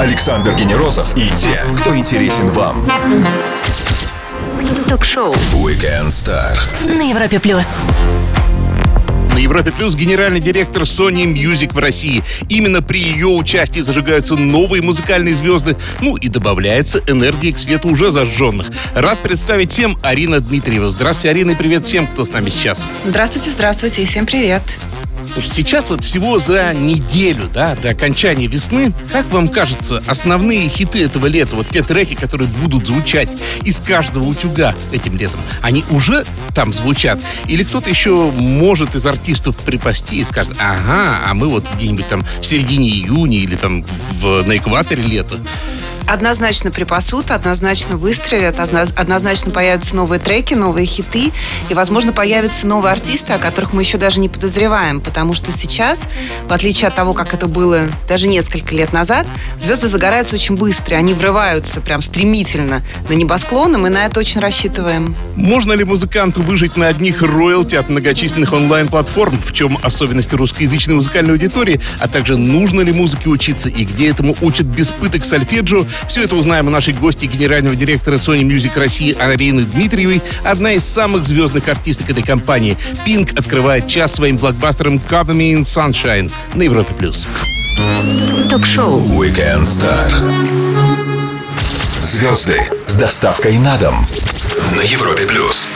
Александр Генерозов и те, кто интересен вам. Ток-шоу Weekend Star. на Европе плюс. На Европе Плюс генеральный директор Sony Music в России. Именно при ее участии зажигаются новые музыкальные звезды, ну и добавляется энергии к свету уже зажженных. Рад представить всем Арина Дмитриева. Здравствуйте, Арина, и привет всем, кто с нами сейчас. Здравствуйте, здравствуйте и всем привет. Слушай, сейчас вот всего за неделю, да, до окончания весны, как вам кажется, основные хиты этого лета, вот те треки, которые будут звучать из каждого утюга этим летом, они уже там звучат? Или кто-то еще может из артистов припасти и скажет, ага, а мы вот где-нибудь там в середине июня или там в, на экваторе лета? Однозначно припасут, однозначно выстрелят, одно- однозначно появятся новые треки, новые хиты, и, возможно, появятся новые артисты, о которых мы еще даже не подозреваем, потому что сейчас, в отличие от того, как это было даже несколько лет назад, звезды загораются очень быстро, они врываются прям стремительно на небосклон, и мы на это очень рассчитываем. Можно ли музыканту выжить на одних роялти от многочисленных онлайн-платформ? В чем особенности русскоязычной музыкальной аудитории? А также нужно ли музыке учиться и где этому учат без пыток сольфеджио? Все это узнаем у нашей гости генерального директора Sony Music России Арины Дмитриевой, одна из самых звездных артисток этой компании. Пинк открывает час своим блокбастером Cover Me in Sunshine на Европе+. плюс. Ток-шоу Weekend Star. Звезды с доставкой на дом на Европе плюс.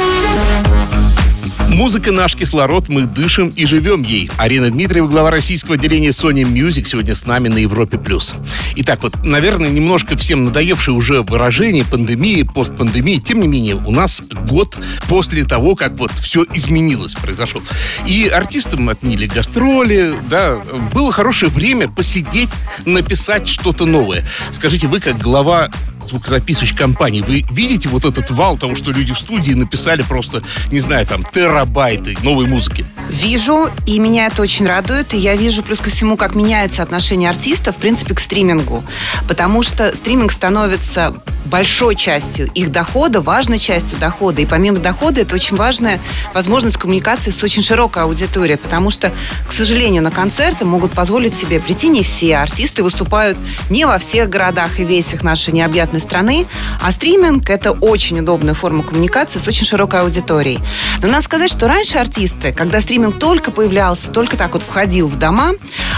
Музыка наш кислород, мы дышим и живем ей. Арина Дмитриева, глава российского отделения Sony Music, сегодня с нами на Европе+. плюс. Итак, вот, наверное, немножко всем надоевшее уже выражение пандемии, постпандемии. Тем не менее, у нас год после того, как вот все изменилось, произошел. И артистам отменили гастроли, да, было хорошее время посидеть, написать что-то новое. Скажите, вы как глава звукозаписывающей компании, вы видите вот этот вал того, что люди в студии написали просто, не знаю, там, терабайты новой музыки? Вижу, и меня это очень радует. И я вижу, плюс ко всему, как меняется отношение артиста, в принципе, к стримингу. Потому что стриминг становится большой частью их дохода, важной частью дохода. И помимо дохода, это очень важная возможность коммуникации с очень широкой аудиторией. Потому что, к сожалению, на концерты могут позволить себе прийти не все. Артисты выступают не во всех городах и весях нашей необъятной страны. А стриминг – это очень удобная форма коммуникации с очень широкой аудиторией. Но надо сказать, что раньше артисты, когда стриминг только появлялся, только так вот входил в дома,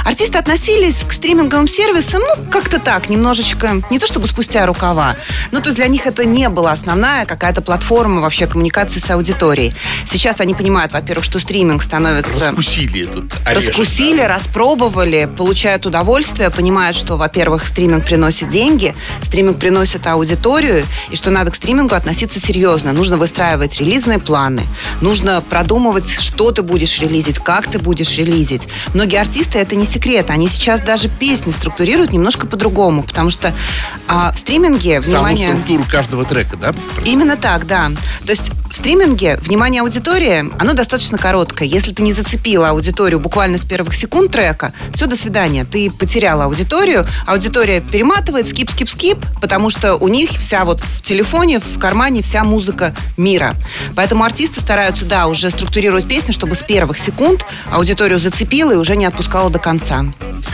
артисты относились к стриминговым сервисам, ну, как-то так, немножечко, не то чтобы спустя рукава, ну, то есть для них это не была основная какая-то платформа вообще коммуникации с аудиторией. Сейчас они понимают, во-первых, что стриминг становится... Раскусили этот орешек, Раскусили, да. распробовали, получают удовольствие, понимают, что, во-первых, стриминг приносит деньги, стриминг приносит аудиторию, и что надо к стримингу относиться серьезно. Нужно выстраивать релизные планы, нужно продумывать, что ты будешь релизить, как ты будешь релизить. Многие артисты, это не секрет, они сейчас даже песни структурируют немножко по-другому, потому что а, в стриминге, Саму внимание... структуру каждого трека, да? Именно так, да. То есть в стриминге внимание аудитории, оно достаточно короткое. Если ты не зацепила аудиторию буквально с первых секунд трека, все, до свидания. Ты потеряла аудиторию, аудитория перематывает, скип, скип, скип, потому что у них вся вот в телефоне, в кармане вся музыка мира. Поэтому артисты стараются, да, уже структурировать песни, чтобы с первых секунд аудиторию зацепила и уже не отпускала до конца.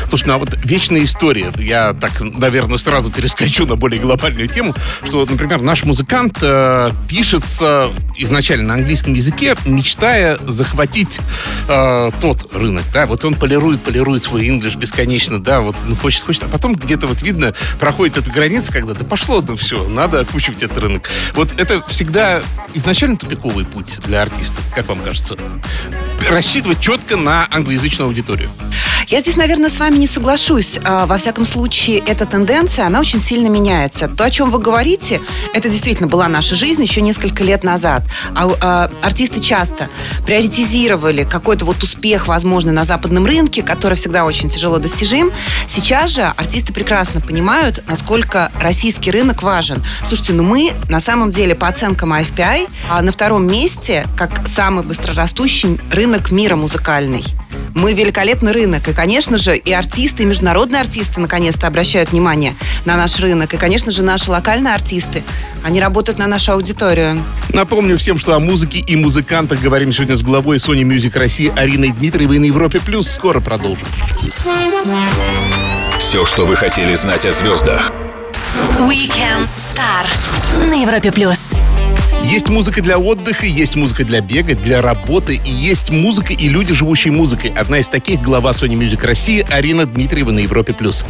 Слушай, ну а вот вечная история. Я так, наверное, сразу перескочу на более глобальную тему, что, например, наш музыкант э, пишется изначально на английском языке, мечтая захватить э, тот рынок, да, вот он полирует, полирует свой инглиш бесконечно, да, вот ну, хочет, хочет, а потом где-то вот видно, проходит эта граница, когда да пошло, ну все, надо окучивать этот рынок. Вот это всегда изначально тупиковый путь для артиста, как вам кажется? Рассчитывать четко на англоязычную аудиторию. Я здесь, наверное, с вами не соглашусь. А, Во всяком случае, эта тенденция, она очень сильно меняется. То, о чем вы говорите, это действительно была наша жизнь еще несколько лет назад. А, а, артисты часто приоритизировали какой-то вот успех, возможно, на западном рынке, который всегда очень тяжело достижим. Сейчас же артисты прекрасно понимают, насколько российский рынок важен. Слушайте, ну мы на самом деле по оценкам IFPI а, на втором месте как самый быстрорастущий рынок мира музыкальный. Мы великолепный рынок. И, конечно же, и артисты, и международные артисты наконец-то обращают внимание на наш рынок. И, конечно же, наши локальные артисты, они работают на нашу аудиторию. Напомню всем, что о музыке и музыкантах говорим сегодня с главой Sony Music России Ариной Дмитриевой на Европе+. плюс. Скоро продолжим. Все, что вы хотели знать о звездах. Weekend Star на Европе плюс. Есть музыка для отдыха, есть музыка для бега, для работы, и есть музыка и люди, живущие музыкой. Одна из таких — глава Sony Music России Арина Дмитриева на Европе+. плюс.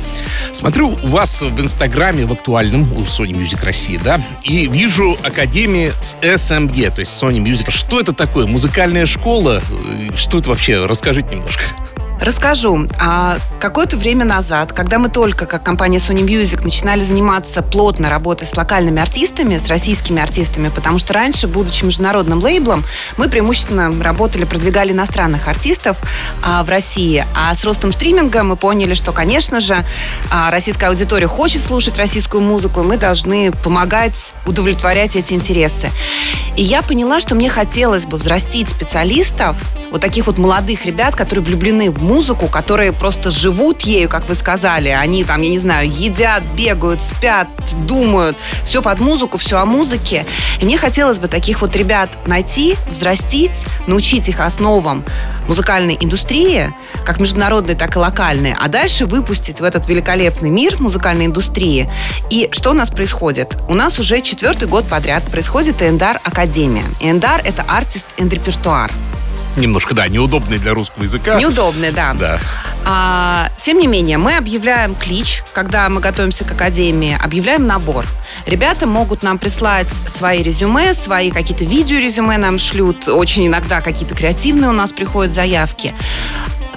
Смотрю вас в Инстаграме, в актуальном, у Sony Music России, да, и вижу Академии с SMG, то есть Sony Music. Что это такое? Музыкальная школа? Что это вообще? Расскажите немножко. Расскажу. А какое-то время назад, когда мы только, как компания Sony Music, начинали заниматься плотно работой с локальными артистами, с российскими артистами, потому что раньше, будучи международным лейблом, мы преимущественно работали, продвигали иностранных артистов а, в России. А с ростом стриминга мы поняли, что, конечно же, а, российская аудитория хочет слушать российскую музыку, и мы должны помогать удовлетворять эти интересы. И я поняла, что мне хотелось бы взрастить специалистов, вот таких вот молодых ребят, которые влюблены в музыку, которые просто живут ею, как вы сказали. Они там, я не знаю, едят, бегают, спят, думают. Все под музыку, все о музыке. И мне хотелось бы таких вот ребят найти, взрастить, научить их основам музыкальной индустрии, как международной, так и локальной, а дальше выпустить в этот великолепный мир музыкальной индустрии. И что у нас происходит? У нас уже четвертый год подряд происходит Эндар Академия. Эндар — это артист and репертуар немножко, да, неудобный для русского языка. Неудобный, да. Да. А, тем не менее, мы объявляем клич, когда мы готовимся к академии, объявляем набор. Ребята могут нам прислать свои резюме, свои какие-то видеорезюме нам шлют, очень иногда какие-то креативные у нас приходят заявки.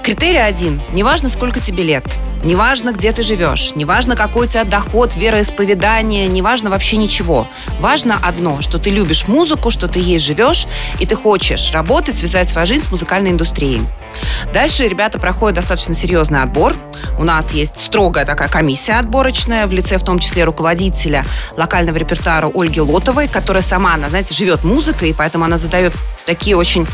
Критерий один. Неважно, сколько тебе лет. Неважно, где ты живешь, неважно, какой у тебя доход, вероисповедание, неважно вообще ничего. Важно одно, что ты любишь музыку, что ты ей живешь, и ты хочешь работать, связать свою жизнь с музыкальной индустрией. Дальше ребята проходят достаточно серьезный отбор. У нас есть строгая такая комиссия отборочная, в лице в том числе руководителя локального репертуара Ольги Лотовой, которая сама, она, знаете, живет музыкой, и поэтому она задает такие очень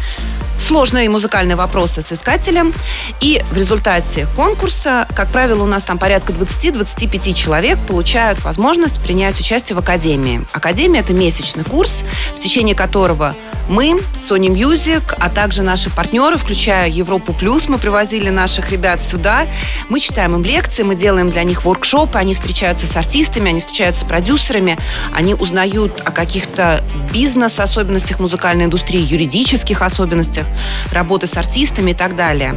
сложные музыкальные вопросы с искателем. И в результате конкурса, как правило, у нас там порядка 20-25 человек получают возможность принять участие в Академии. Академия – это месячный курс, в течение которого мы, Sony Music, а также наши партнеры, включая Европу Плюс, мы привозили наших ребят сюда. Мы читаем им лекции, мы делаем для них воркшопы, они встречаются с артистами, они встречаются с продюсерами, они узнают о каких-то бизнес-особенностях музыкальной индустрии, юридических особенностях работы с артистами и так далее.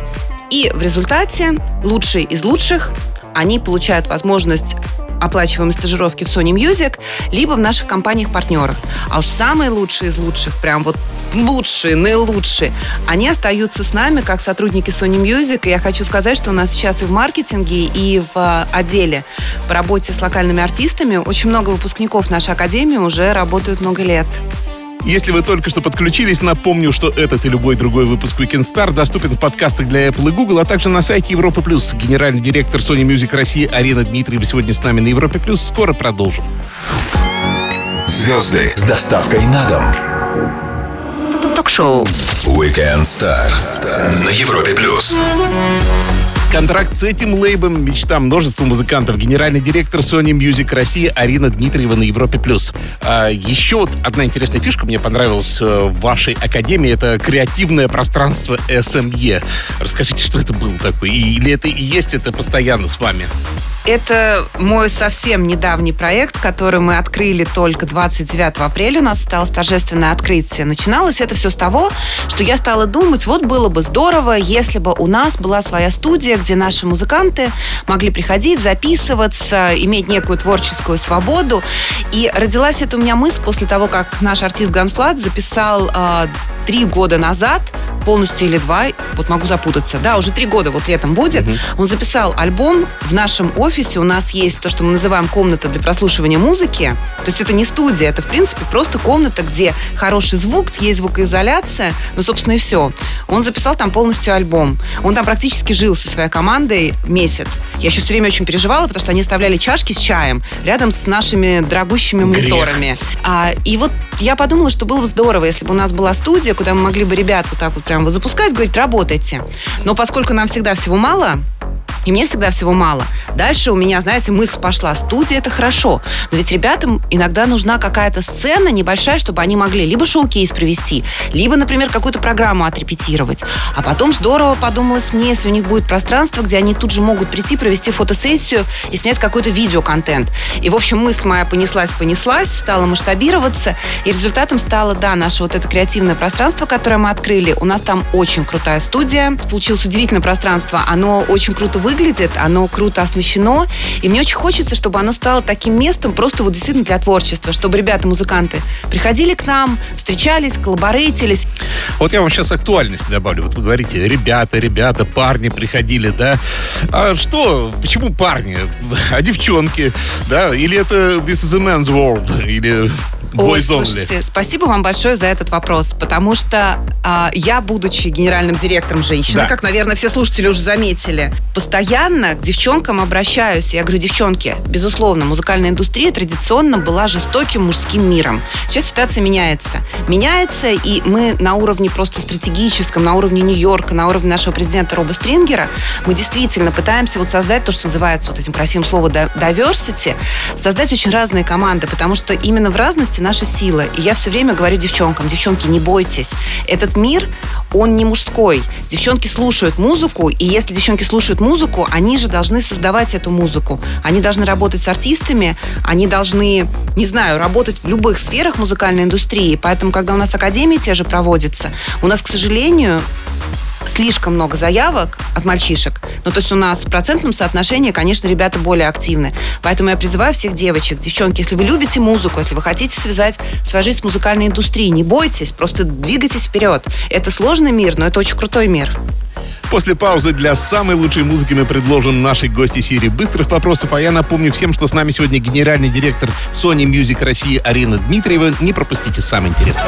И в результате лучшие из лучших они получают возможность оплачиваемой стажировки в Sony Music, либо в наших компаниях-партнерах. А уж самые лучшие из лучших, прям вот лучшие, наилучшие, они остаются с нами как сотрудники Sony Music. И я хочу сказать, что у нас сейчас и в маркетинге, и в э, отделе по работе с локальными артистами очень много выпускников нашей академии уже работают много лет. Если вы только что подключились, напомню, что этот и любой другой выпуск Weekend Star доступен в подкастах для Apple и Google, а также на сайте Европы Плюс. Генеральный директор Sony Music России Арина Дмитриева сегодня с нами на Европе Плюс. Скоро продолжим. Звезды с доставкой на дом. Ток-шоу. Weekend Star на Европе Плюс. Контракт с этим лейбом – мечта множества музыкантов. Генеральный директор Sony Music России Арина Дмитриева на Европе+. плюс. А еще вот одна интересная фишка мне понравилась э, в вашей академии. Это креативное пространство SME. Расскажите, что это было такое? Или это и есть это постоянно с вами? Это мой совсем недавний проект, который мы открыли только 29 апреля. У нас осталось торжественное открытие. Начиналось это все с того, что я стала думать, вот было бы здорово, если бы у нас была своя студия, где наши музыканты могли приходить, записываться, иметь некую творческую свободу. И родилась эта у меня мысль после того, как наш артист Ганфлат записал э, три года назад полностью или два, вот могу запутаться, да, уже три года вот летом будет, угу. он записал альбом в нашем офисе, у нас есть то, что мы называем комната для прослушивания музыки, то есть это не студия, это в принципе просто комната, где хороший звук, есть звукоизоляция, ну, собственно, и все. Он записал там полностью альбом. Он там практически жил со своей командой месяц. Я еще все время очень переживала, потому что они оставляли чашки с чаем рядом с нашими дорогущими мониторами. А, и вот я подумала, что было бы здорово, если бы у нас была студия, куда мы могли бы ребят вот так вот прям вот запускать, говорить, работайте. Но поскольку нам всегда всего мало, И мне всегда всего мало. Дальше у меня, знаете, мысль пошла. Студия – это хорошо. Но ведь ребятам иногда нужна какая-то сцена небольшая, чтобы они могли либо шоу-кейс провести, либо, например, какую-то программу отрепетировать. А потом здорово подумалось мне, если у них будет пространство, где они тут же могут прийти, провести фотосессию и снять какой-то видеоконтент. И, в общем, мысль моя понеслась-понеслась, стала масштабироваться. И результатом стало, да, наше вот это креативное пространство, которое мы открыли. У нас там очень крутая студия. Получилось удивительное пространство. Оно очень круто выглядит, оно круто оснащено. И мне очень хочется, чтобы оно стало таким местом просто вот действительно для творчества, чтобы ребята, музыканты, приходили к нам, встречались, коллаборейтились. Вот я вам сейчас актуальности добавлю. Вот вы говорите, ребята, ребята, парни приходили, да? А что, почему парни? А девчонки, да? Или это This is a man's world? Или Ой, слушайте, спасибо вам большое за этот вопрос, потому что э, я, будучи генеральным директором женщины, да. как, наверное, все слушатели уже заметили, постоянно к девчонкам обращаюсь. Я говорю, девчонки, безусловно, музыкальная индустрия традиционно была жестоким мужским миром. Сейчас ситуация меняется. Меняется, и мы на уровне просто стратегическом, на уровне Нью-Йорка, на уровне нашего президента Роба Стрингера, мы действительно пытаемся вот создать то, что называется вот этим красивым словом diversity, создать очень разные команды, потому что именно в разности наша сила. И я все время говорю девчонкам, девчонки, не бойтесь. Этот мир, он не мужской. Девчонки слушают музыку, и если девчонки слушают музыку, они же должны создавать эту музыку. Они должны работать с артистами, они должны, не знаю, работать в любых сферах музыкальной индустрии. Поэтому, когда у нас академии те же проводятся, у нас, к сожалению, слишком много заявок от мальчишек. Ну, то есть у нас в процентном соотношении, конечно, ребята более активны. Поэтому я призываю всех девочек, девчонки, если вы любите музыку, если вы хотите связать свою жизнь с музыкальной индустрией, не бойтесь, просто двигайтесь вперед. Это сложный мир, но это очень крутой мир. После паузы для самой лучшей музыки мы предложим нашей гости серии быстрых вопросов. А я напомню всем, что с нами сегодня генеральный директор Sony Music России Арина Дмитриева. Не пропустите самое интересное.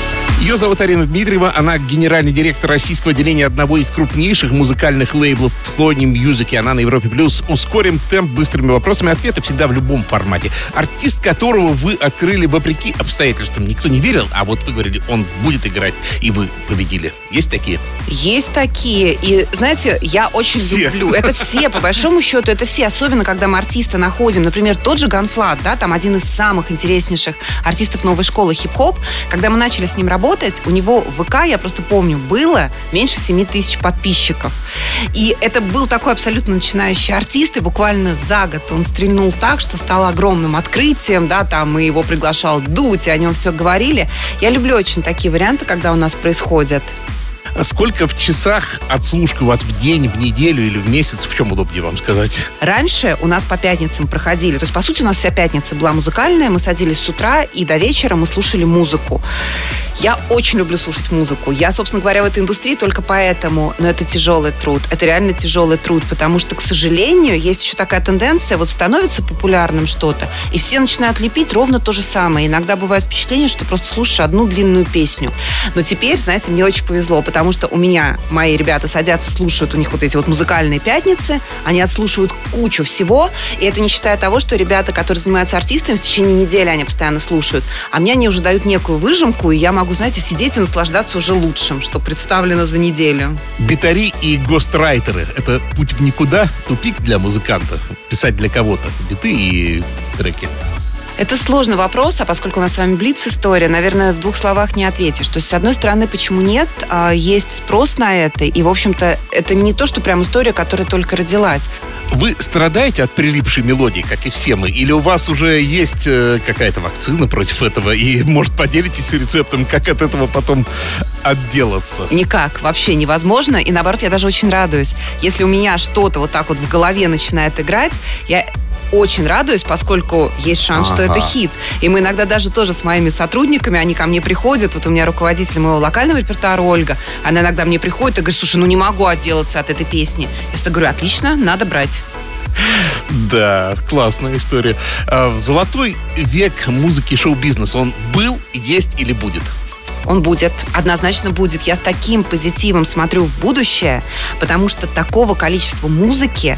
Ее зовут Арина Дмитриева. Она генеральный директор российского отделения одного из крупнейших музыкальных лейблов в Music. И она на Европе Плюс. Ускорим темп быстрыми вопросами. Ответы всегда в любом формате. Артист, которого вы открыли вопреки обстоятельствам. Никто не верил, а вот вы говорили, он будет играть, и вы победили. Есть такие? Есть такие. И, знаете, я очень все. люблю. Это все, по большому счету, это все. Особенно, когда мы артиста находим. Например, тот же Ганфлат, да, там один из самых интереснейших артистов новой школы хип-хоп. Когда мы начали с ним работать, работать, у него в ВК, я просто помню, было меньше 7 тысяч подписчиков. И это был такой абсолютно начинающий артист, и буквально за год он стрельнул так, что стало огромным открытием, да, там и его приглашал Дуть, и о нем все говорили. Я люблю очень такие варианты, когда у нас происходят. А сколько в часах отслушка у вас в день, в неделю или в месяц? В чем удобнее вам сказать? Раньше у нас по пятницам проходили. То есть, по сути, у нас вся пятница была музыкальная. Мы садились с утра и до вечера мы слушали музыку. Я очень люблю слушать музыку. Я, собственно говоря, в этой индустрии только поэтому. Но это тяжелый труд. Это реально тяжелый труд, потому что, к сожалению, есть еще такая тенденция, вот становится популярным что-то, и все начинают лепить ровно то же самое. Иногда бывает впечатление, что просто слушаешь одну длинную песню. Но теперь, знаете, мне очень повезло, потому что у меня мои ребята садятся, слушают, у них вот эти вот музыкальные пятницы, они отслушивают кучу всего, и это не считая того, что ребята, которые занимаются артистами, в течение недели они постоянно слушают, а мне они уже дают некую выжимку, и я могу, знаете, сидеть и наслаждаться уже лучшим, что представлено за неделю. Битари и гострайтеры – это путь в никуда, тупик для музыканта, писать для кого-то биты и треки. Это сложный вопрос, а поскольку у нас с вами блиц-история, наверное, в двух словах не ответишь. То есть, с одной стороны, почему нет? А, есть спрос на это, и, в общем-то, это не то, что прям история, которая только родилась. Вы страдаете от прилипшей мелодии, как и все мы? Или у вас уже есть э, какая-то вакцина против этого? И, может, поделитесь рецептом, как от этого потом отделаться? Никак. Вообще невозможно. И, наоборот, я даже очень радуюсь. Если у меня что-то вот так вот в голове начинает играть, я очень радуюсь, поскольку есть шанс, ага. что это хит. И мы иногда даже тоже с моими сотрудниками, они ко мне приходят, вот у меня руководитель моего локального репертуара Ольга, она иногда мне приходит и говорит, слушай, ну не могу отделаться от этой песни. Я всегда говорю, отлично, надо брать. Да, классная история. А, золотой век музыки шоу-бизнеса он был, есть или будет? Он будет, однозначно будет. Я с таким позитивом смотрю в будущее, потому что такого количества музыки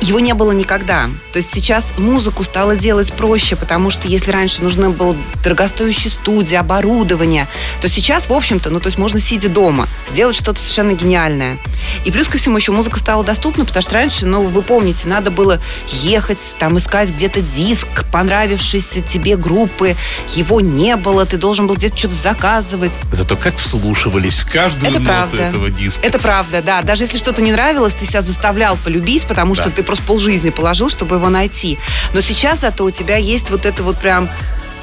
его не было никогда. То есть сейчас музыку стало делать проще, потому что если раньше нужны был дорогостоящие студии, оборудование, то сейчас, в общем-то, ну, то есть можно, сидя дома, сделать что-то совершенно гениальное. И плюс ко всему еще музыка стала доступна, потому что раньше, ну, вы помните, надо было ехать, там, искать где-то диск понравившейся тебе группы, его не было, ты должен был где-то что-то заказывать. Зато как вслушивались в каждую Это ноту правда. этого диска. Это правда, да. Даже если что-то не нравилось, ты себя заставлял полюбить, потому что Да. ты просто полжизни положил, чтобы его найти. Но сейчас зато у тебя есть вот это вот прям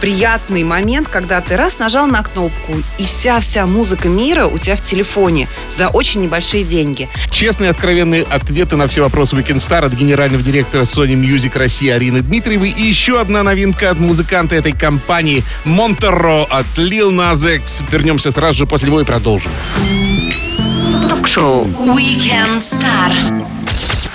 приятный момент, когда ты раз нажал на кнопку, и вся-вся музыка мира у тебя в телефоне за очень небольшие деньги. Честные, откровенные ответы на все вопросы Weekend Star от генерального директора Sony Music России Арины Дмитриевой. И еще одна новинка от музыканта этой компании Монтеро от Lil Nas X. Вернемся сразу же после него и продолжим. Ток-шоу Weekend Star.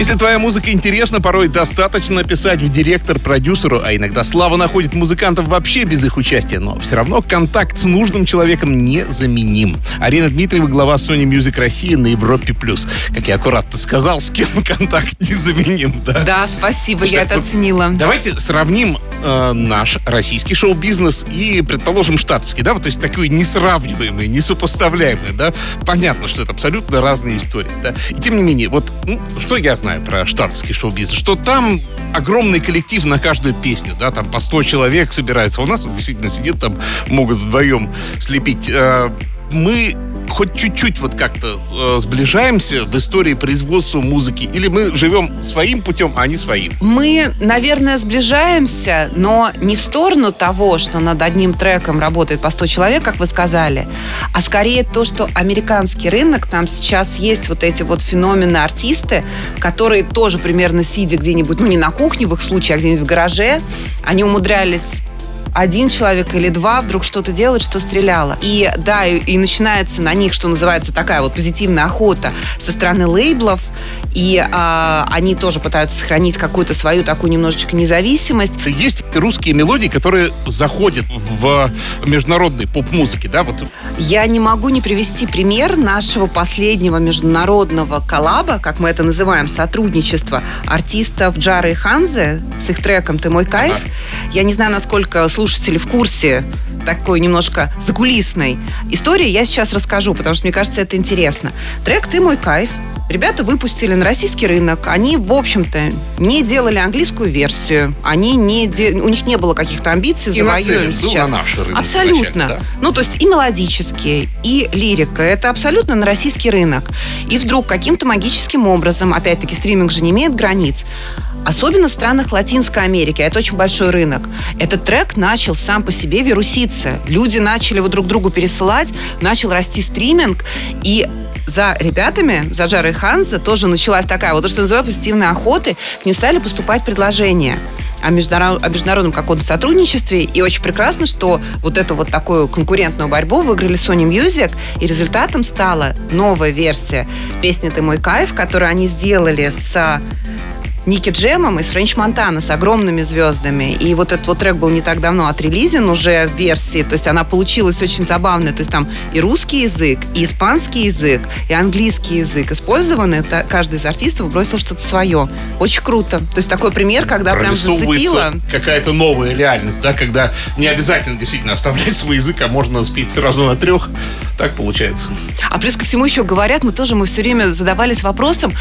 Если твоя музыка интересна, порой достаточно написать в директор продюсеру, а иногда Слава находит музыкантов вообще без их участия, но все равно контакт с нужным человеком незаменим. Арина Дмитриева, глава Sony Music России на Европе+. плюс. Как я аккуратно сказал, с кем контакт незаменим, да? Да, спасибо, Слушай, я это оценила. Давайте сравним э, наш российский шоу-бизнес и, предположим, штатовский, да, вот, то есть такой несравниваемый, несопоставляемый, да. Понятно, что это абсолютно разные истории, да. И тем не менее, вот ну, что я знаю про штатовский шоу-бизнес, что там огромный коллектив на каждую песню, да, там по 100 человек собирается. У нас вот действительно сидит там, могут вдвоем слепить. Э, мы хоть чуть-чуть вот как-то э, сближаемся в истории производства музыки, или мы живем своим путем, а они своим. Мы, наверное, сближаемся, но не в сторону того, что над одним треком работает по 100 человек, как вы сказали, а скорее то, что американский рынок, там сейчас есть вот эти вот феномены артисты, которые тоже примерно сидя где-нибудь, ну не на кухне в их случае, а где-нибудь в гараже, они умудрялись один человек или два вдруг что-то делать, что стреляло. И да, и, и начинается на них, что называется, такая вот позитивная охота со стороны лейблов, и а, они тоже пытаются сохранить какую-то свою такую немножечко независимость. Есть русские мелодии, которые заходят в международной поп-музыке, да, вот Я не могу не привести пример нашего последнего международного коллаба, как мы это называем, сотрудничества артистов Джары и Ханзе с их треком «Ты мой кайф». Я не знаю, насколько слушатели в курсе такой немножко закулисной истории, я сейчас расскажу, потому что мне кажется, это интересно. Трек «Ты мой кайф» Ребята выпустили на российский рынок. Они, в общем-то, не делали английскую версию. Они не де- У них не было каких-то амбиций был сейчас. на наш рынок Абсолютно. да. Ну, то есть и мелодические, и лирика. Это абсолютно на российский рынок. И вдруг каким-то магическим образом, опять-таки, стриминг же не имеет границ, Особенно в странах Латинской Америки, а это очень большой рынок. Этот трек начал сам по себе вируситься. Люди начали его друг другу пересылать, начал расти стриминг, и за ребятами, за Джарой Ханза, тоже началась такая, вот то, что называют позитивной охоты, к ним стали поступать предложения о, международ- о международном каком-то сотрудничестве. И очень прекрасно, что вот эту вот такую конкурентную борьбу выиграли Sony Music, и результатом стала новая версия песни «Ты мой кайф», которую они сделали с Ники Джемом из Френч Монтана с огромными звездами. И вот этот вот трек был не так давно отрелизен уже в версии. То есть она получилась очень забавная. То есть там и русский язык, и испанский язык, и английский язык использованы. Это каждый из артистов бросил что-то свое. Очень круто. То есть такой пример, когда прям зацепило. какая-то новая реальность, да, когда не обязательно действительно оставлять свой язык, а можно спеть сразу на трех. Так получается. А плюс ко всему еще говорят, мы тоже мы все время задавались вопросом,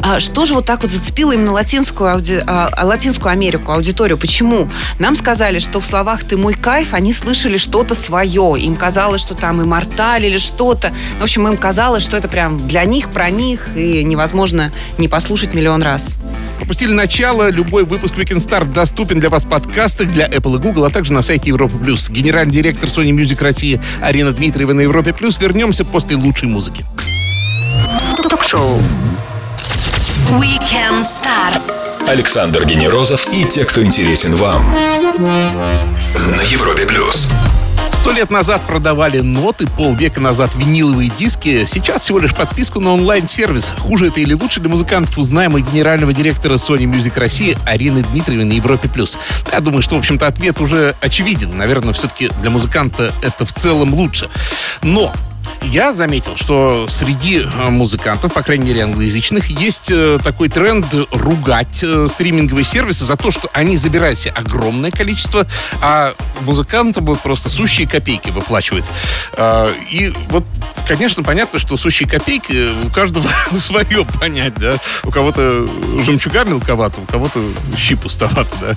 а что же вот так вот зацепило именно латинскую, ауди- а, а, латинскую Америку, аудиторию? Почему? Нам сказали, что в словах «ты мой кайф» они слышали что-то свое. Им казалось, что там имморталь или что-то. В общем, им казалось, что это прям для них, про них, и невозможно не послушать миллион раз. Пропустили начало. Любой выпуск Weekend Star доступен для вас в подкастах для Apple и Google, а также на сайте Европы Плюс. Генеральный директор Sony Music России Арина Дмитриева на Европе Плюс. Вернемся после лучшей музыки. Ток-шоу Weekend Star. Александр Генерозов и те, кто интересен вам. На Европе плюс. Сто лет назад продавали ноты, полвека назад виниловые диски. Сейчас всего лишь подписку на онлайн-сервис. Хуже это или лучше для музыкантов узнаем у генерального директора Sony Music России Арины Дмитриевой на Европе+. плюс. Я думаю, что, в общем-то, ответ уже очевиден. Наверное, все-таки для музыканта это в целом лучше. Но я заметил, что среди э, музыкантов, по крайней мере англоязычных, есть э, такой тренд ругать э, стриминговые сервисы за то, что они забирают себе огромное количество, а музыкантам вот просто сущие копейки выплачивают. И вот, конечно, понятно, что сущие копейки у каждого свое понять, да. У кого-то жемчуга мелковато, у кого-то щи пустовато, да.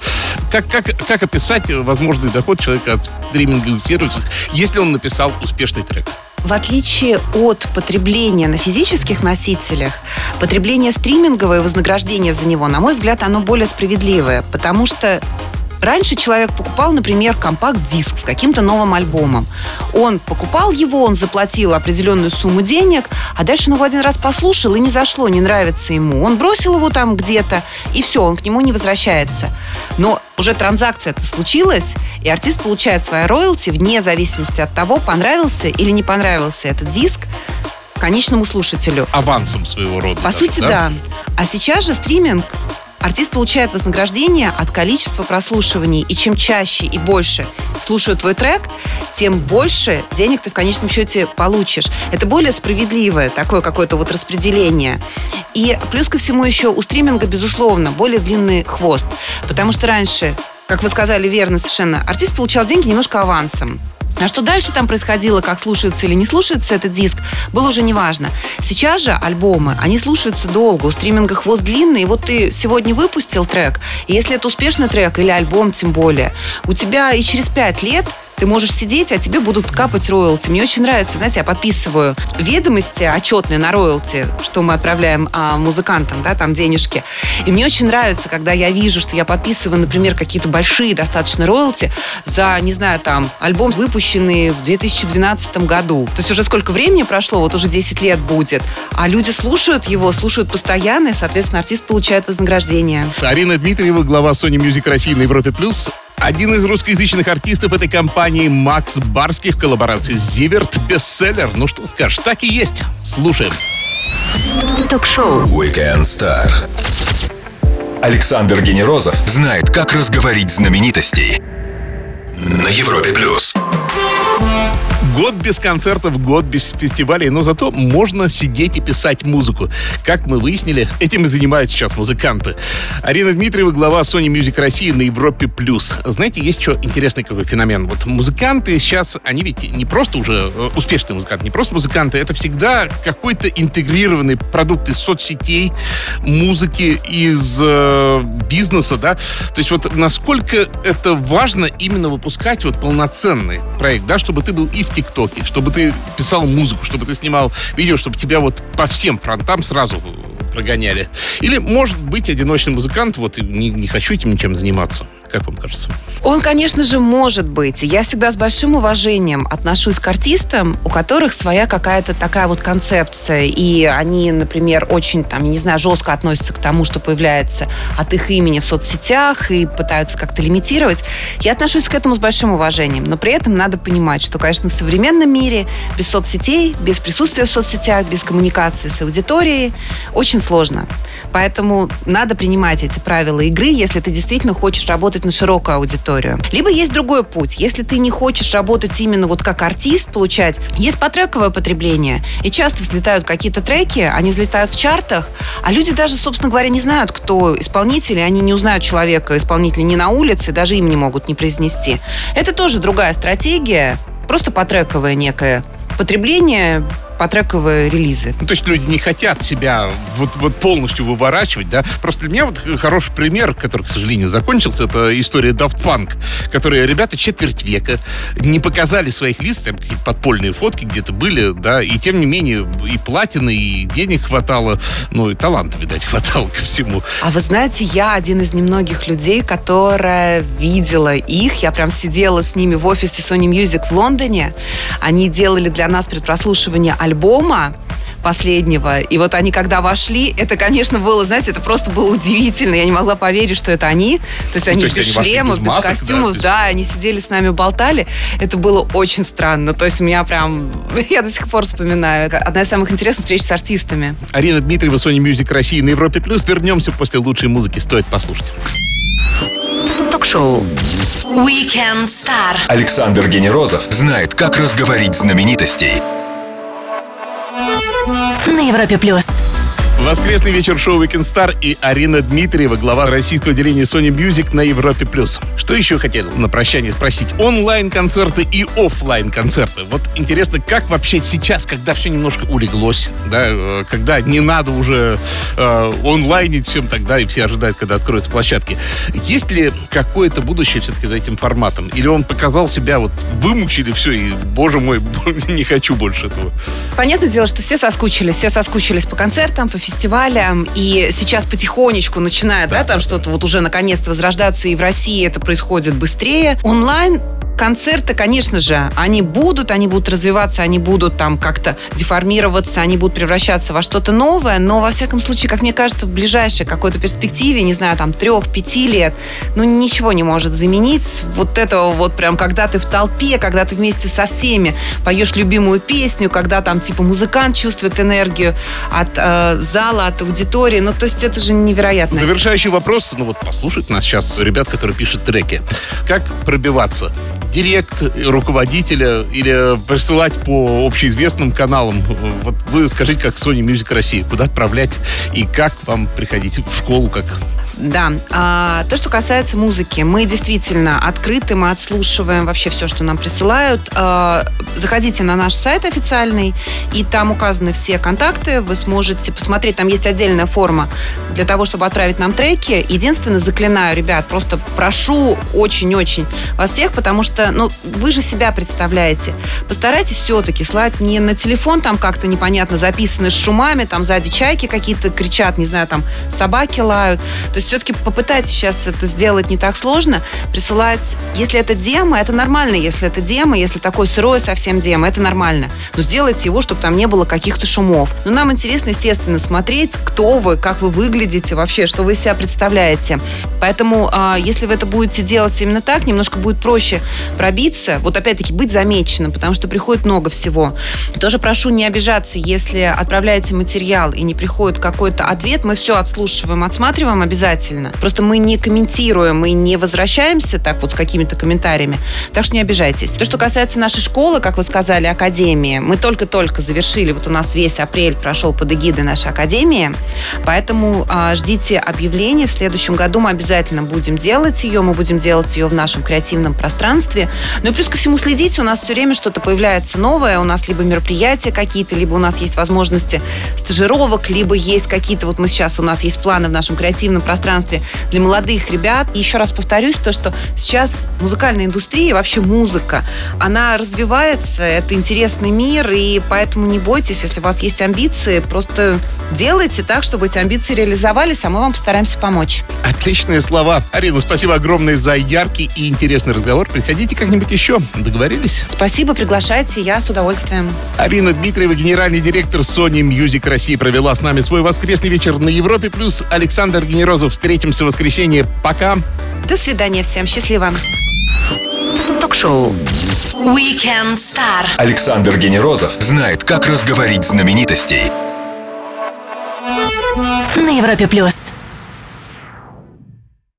Как, как, как описать возможный доход человека от стриминговых сервисов, если он написал успешный трек? В отличие от потребления на физических носителях, потребление стриминговое вознаграждение за него, на мой взгляд, оно более справедливое, потому что Раньше человек покупал, например, компакт-диск с каким-то новым альбомом. Он покупал его, он заплатил определенную сумму денег, а дальше он его один раз послушал и не зашло, не нравится ему. Он бросил его там где-то, и все, он к нему не возвращается. Но уже транзакция это случилась, и артист получает свои роялти вне зависимости от того, понравился или не понравился этот диск конечному слушателю. Авансом своего рода. По даже, сути, да? да. А сейчас же стриминг Артист получает вознаграждение от количества прослушиваний. И чем чаще и больше слушают твой трек, тем больше денег ты в конечном счете получишь. Это более справедливое такое какое-то вот распределение. И плюс ко всему еще у стриминга, безусловно, более длинный хвост. Потому что раньше, как вы сказали верно совершенно, артист получал деньги немножко авансом. А что дальше там происходило, как слушается или не слушается этот диск, было уже неважно. Сейчас же альбомы, они слушаются долго, у стриминга хвост длинный, и вот ты сегодня выпустил трек, и если это успешный трек или альбом тем более, у тебя и через пять лет ты можешь сидеть, а тебе будут капать роялти. Мне очень нравится, знаете, я подписываю ведомости отчетные на роялти, что мы отправляем а, музыкантам, да, там денежки. И мне очень нравится, когда я вижу, что я подписываю, например, какие-то большие достаточно роялти за, не знаю, там, альбом, выпущенный в 2012 году. То есть уже сколько времени прошло, вот уже 10 лет будет. А люди слушают его, слушают постоянно, и, соответственно, артист получает вознаграждение. Арина Дмитриева, глава Sony Music России на Европе+, плюс один из русскоязычных артистов этой компании Макс Барских в коллаборации с Зиверт бестселлер. Ну что скажешь, так и есть. Слушаем. Ток-шоу Weekend Star. Александр Генерозов знает, как разговорить знаменитостей на Европе плюс. Год без концертов, год без фестивалей, но зато можно сидеть и писать музыку. Как мы выяснили, этим и занимаются сейчас музыканты. Арина Дмитриева, глава Sony Music России на Европе+. плюс. Знаете, есть еще интересный какой феномен. Вот музыканты сейчас, они ведь не просто уже э, успешные музыканты, не просто музыканты, это всегда какой-то интегрированный продукт из соцсетей, музыки, из э, бизнеса, да. То есть вот насколько это важно именно выпускать вот полноценный проект, да, чтобы ты был и в ТикТоке, чтобы ты писал музыку, чтобы ты снимал видео, чтобы тебя вот по всем фронтам сразу прогоняли. Или, может быть, одиночный музыкант, вот не, не хочу этим ничем заниматься. Как вам кажется? Он, конечно же, может быть. Я всегда с большим уважением отношусь к артистам, у которых своя какая-то такая вот концепция. И они, например, очень, там, я не знаю, жестко относятся к тому, что появляется от их имени в соцсетях и пытаются как-то лимитировать. Я отношусь к этому с большим уважением. Но при этом надо понимать, что, конечно, в современном мире без соцсетей, без присутствия в соцсетях, без коммуникации с аудиторией очень сложно. Поэтому надо принимать эти правила игры, если ты действительно хочешь работать работать на широкую аудиторию. Либо есть другой путь. Если ты не хочешь работать именно вот как артист, получать, есть потрековое потребление. И часто взлетают какие-то треки, они взлетают в чартах, а люди даже, собственно говоря, не знают, кто исполнитель, они не узнают человека, исполнителя не на улице, даже им не могут не произнести. Это тоже другая стратегия, просто потрековая некая потребление по трековые релизы. Ну, то есть люди не хотят себя вот, вот полностью выворачивать, да? Просто для меня вот хороший пример, который, к сожалению, закончился, это история Daft Punk, которые ребята четверть века не показали своих лиц, там какие-то подпольные фотки где-то были, да, и тем не менее и платины, и денег хватало, ну и таланта, видать, хватало ко всему. А вы знаете, я один из немногих людей, которая видела их, я прям сидела с ними в офисе Sony Music в Лондоне, они делали для нас предпрослушивание альбома последнего. И вот они, когда вошли, это, конечно, было, знаете, это просто было удивительно. Я не могла поверить, что это они. То есть они То есть без они шлемов, без без, масок, да, костюмов, да, есть- они сидели с нами, болтали. Это было очень странно. То есть меня прям... Я до сих пор вспоминаю. Одна из самых интересных встреч с артистами. Арина Дмитриева, Sony Music России на Европе Плюс. Вернемся после лучшей музыки. Стоит послушать. Ток-шоу. Weekend Star. Александр Генерозов знает, как разговорить знаменитостей. На Европе плюс. Воскресный вечер шоу Weekend Star и Арина Дмитриева, глава российского отделения Sony Music на Европе+. плюс. Что еще хотел на прощание спросить? Онлайн-концерты и оффлайн концерты Вот интересно, как вообще сейчас, когда все немножко улеглось, да, э, когда не надо уже э, онлайнить всем тогда, и все ожидают, когда откроются площадки. Есть ли какое-то будущее все-таки за этим форматом? Или он показал себя, вот вымучили все, и, боже мой, не хочу больше этого? Понятное дело, что все соскучились. Все соскучились по концертам, по фестивалям. И сейчас потихонечку начинает, да, там что-то вот уже наконец-то возрождаться. И в России это происходит быстрее. Онлайн Концерты, конечно же, они будут, они будут развиваться, они будут там как-то деформироваться, они будут превращаться во что-то новое, но во всяком случае, как мне кажется, в ближайшей какой-то перспективе, не знаю, там трех-пяти лет, ну ничего не может заменить вот этого вот прям, когда ты в толпе, когда ты вместе со всеми поешь любимую песню, когда там типа музыкант чувствует энергию от э, зала, от аудитории, ну то есть это же невероятно. Завершающий вопрос. Ну вот послушать нас сейчас ребят, которые пишут треки. Как пробиваться? Директ руководителя или присылать по общеизвестным каналам? Вот вы скажите, как Sony Music России, куда отправлять и как вам приходить в школу, как Да. А, то, что касается музыки, мы действительно открыты, мы отслушиваем вообще все, что нам присылают. А, заходите на наш сайт официальный, и там указаны все контакты. Вы сможете посмотреть, там есть отдельная форма для того, чтобы отправить нам треки. Единственное, заклинаю, ребят, просто прошу очень-очень вас всех, потому что, ну, вы же себя представляете. Постарайтесь все-таки слать не на телефон, там как-то непонятно записаны с шумами, там сзади чайки какие-то кричат, не знаю, там собаки лают. То есть все-таки попытайтесь сейчас это сделать не так сложно. Присылать, если это демо, это нормально. Если это демо, если такой сырой совсем демо, это нормально. Но сделайте его, чтобы там не было каких-то шумов. Но нам интересно, естественно, смотреть, кто вы, как вы выглядите вообще, что вы из себя представляете. Поэтому, а, если вы это будете делать именно так, немножко будет проще пробиться. Вот опять-таки быть замеченным, потому что приходит много всего. Тоже прошу не обижаться, если отправляете материал и не приходит какой-то ответ, мы все отслушиваем, отсматриваем обязательно. Просто мы не комментируем, мы не возвращаемся так вот с какими-то комментариями. Так что не обижайтесь. То, что касается нашей школы, как вы сказали, академии, мы только-только завершили, вот у нас весь апрель прошел под эгидой нашей академии, поэтому а, ждите объявления. В следующем году мы обязательно будем делать ее, мы будем делать ее в нашем креативном пространстве. Ну и плюс ко всему следите, у нас все время что-то появляется новое, у нас либо мероприятия какие-то, либо у нас есть возможности стажировок, либо есть какие-то, вот мы сейчас, у нас есть планы в нашем креативном пространстве для молодых ребят. И еще раз повторюсь, то, что сейчас музыкальная индустрия, вообще музыка, она развивается, это интересный мир, и поэтому не бойтесь, если у вас есть амбиции, просто делайте так, чтобы эти амбиции реализовались, а мы вам постараемся помочь. Отличные слова. Арина, спасибо огромное за яркий и интересный разговор. Приходите как-нибудь еще. Договорились? Спасибо, приглашайте, я с удовольствием. Арина Дмитриева, генеральный директор Sony Music России, провела с нами свой воскресный вечер на Европе+. плюс Александр Генерозов. Встретимся в воскресенье. Пока. До свидания всем, счастливо. Ток-шоу. Weekend Star. Александр Генерозов знает, как разговорить знаменитостей. На Европе плюс.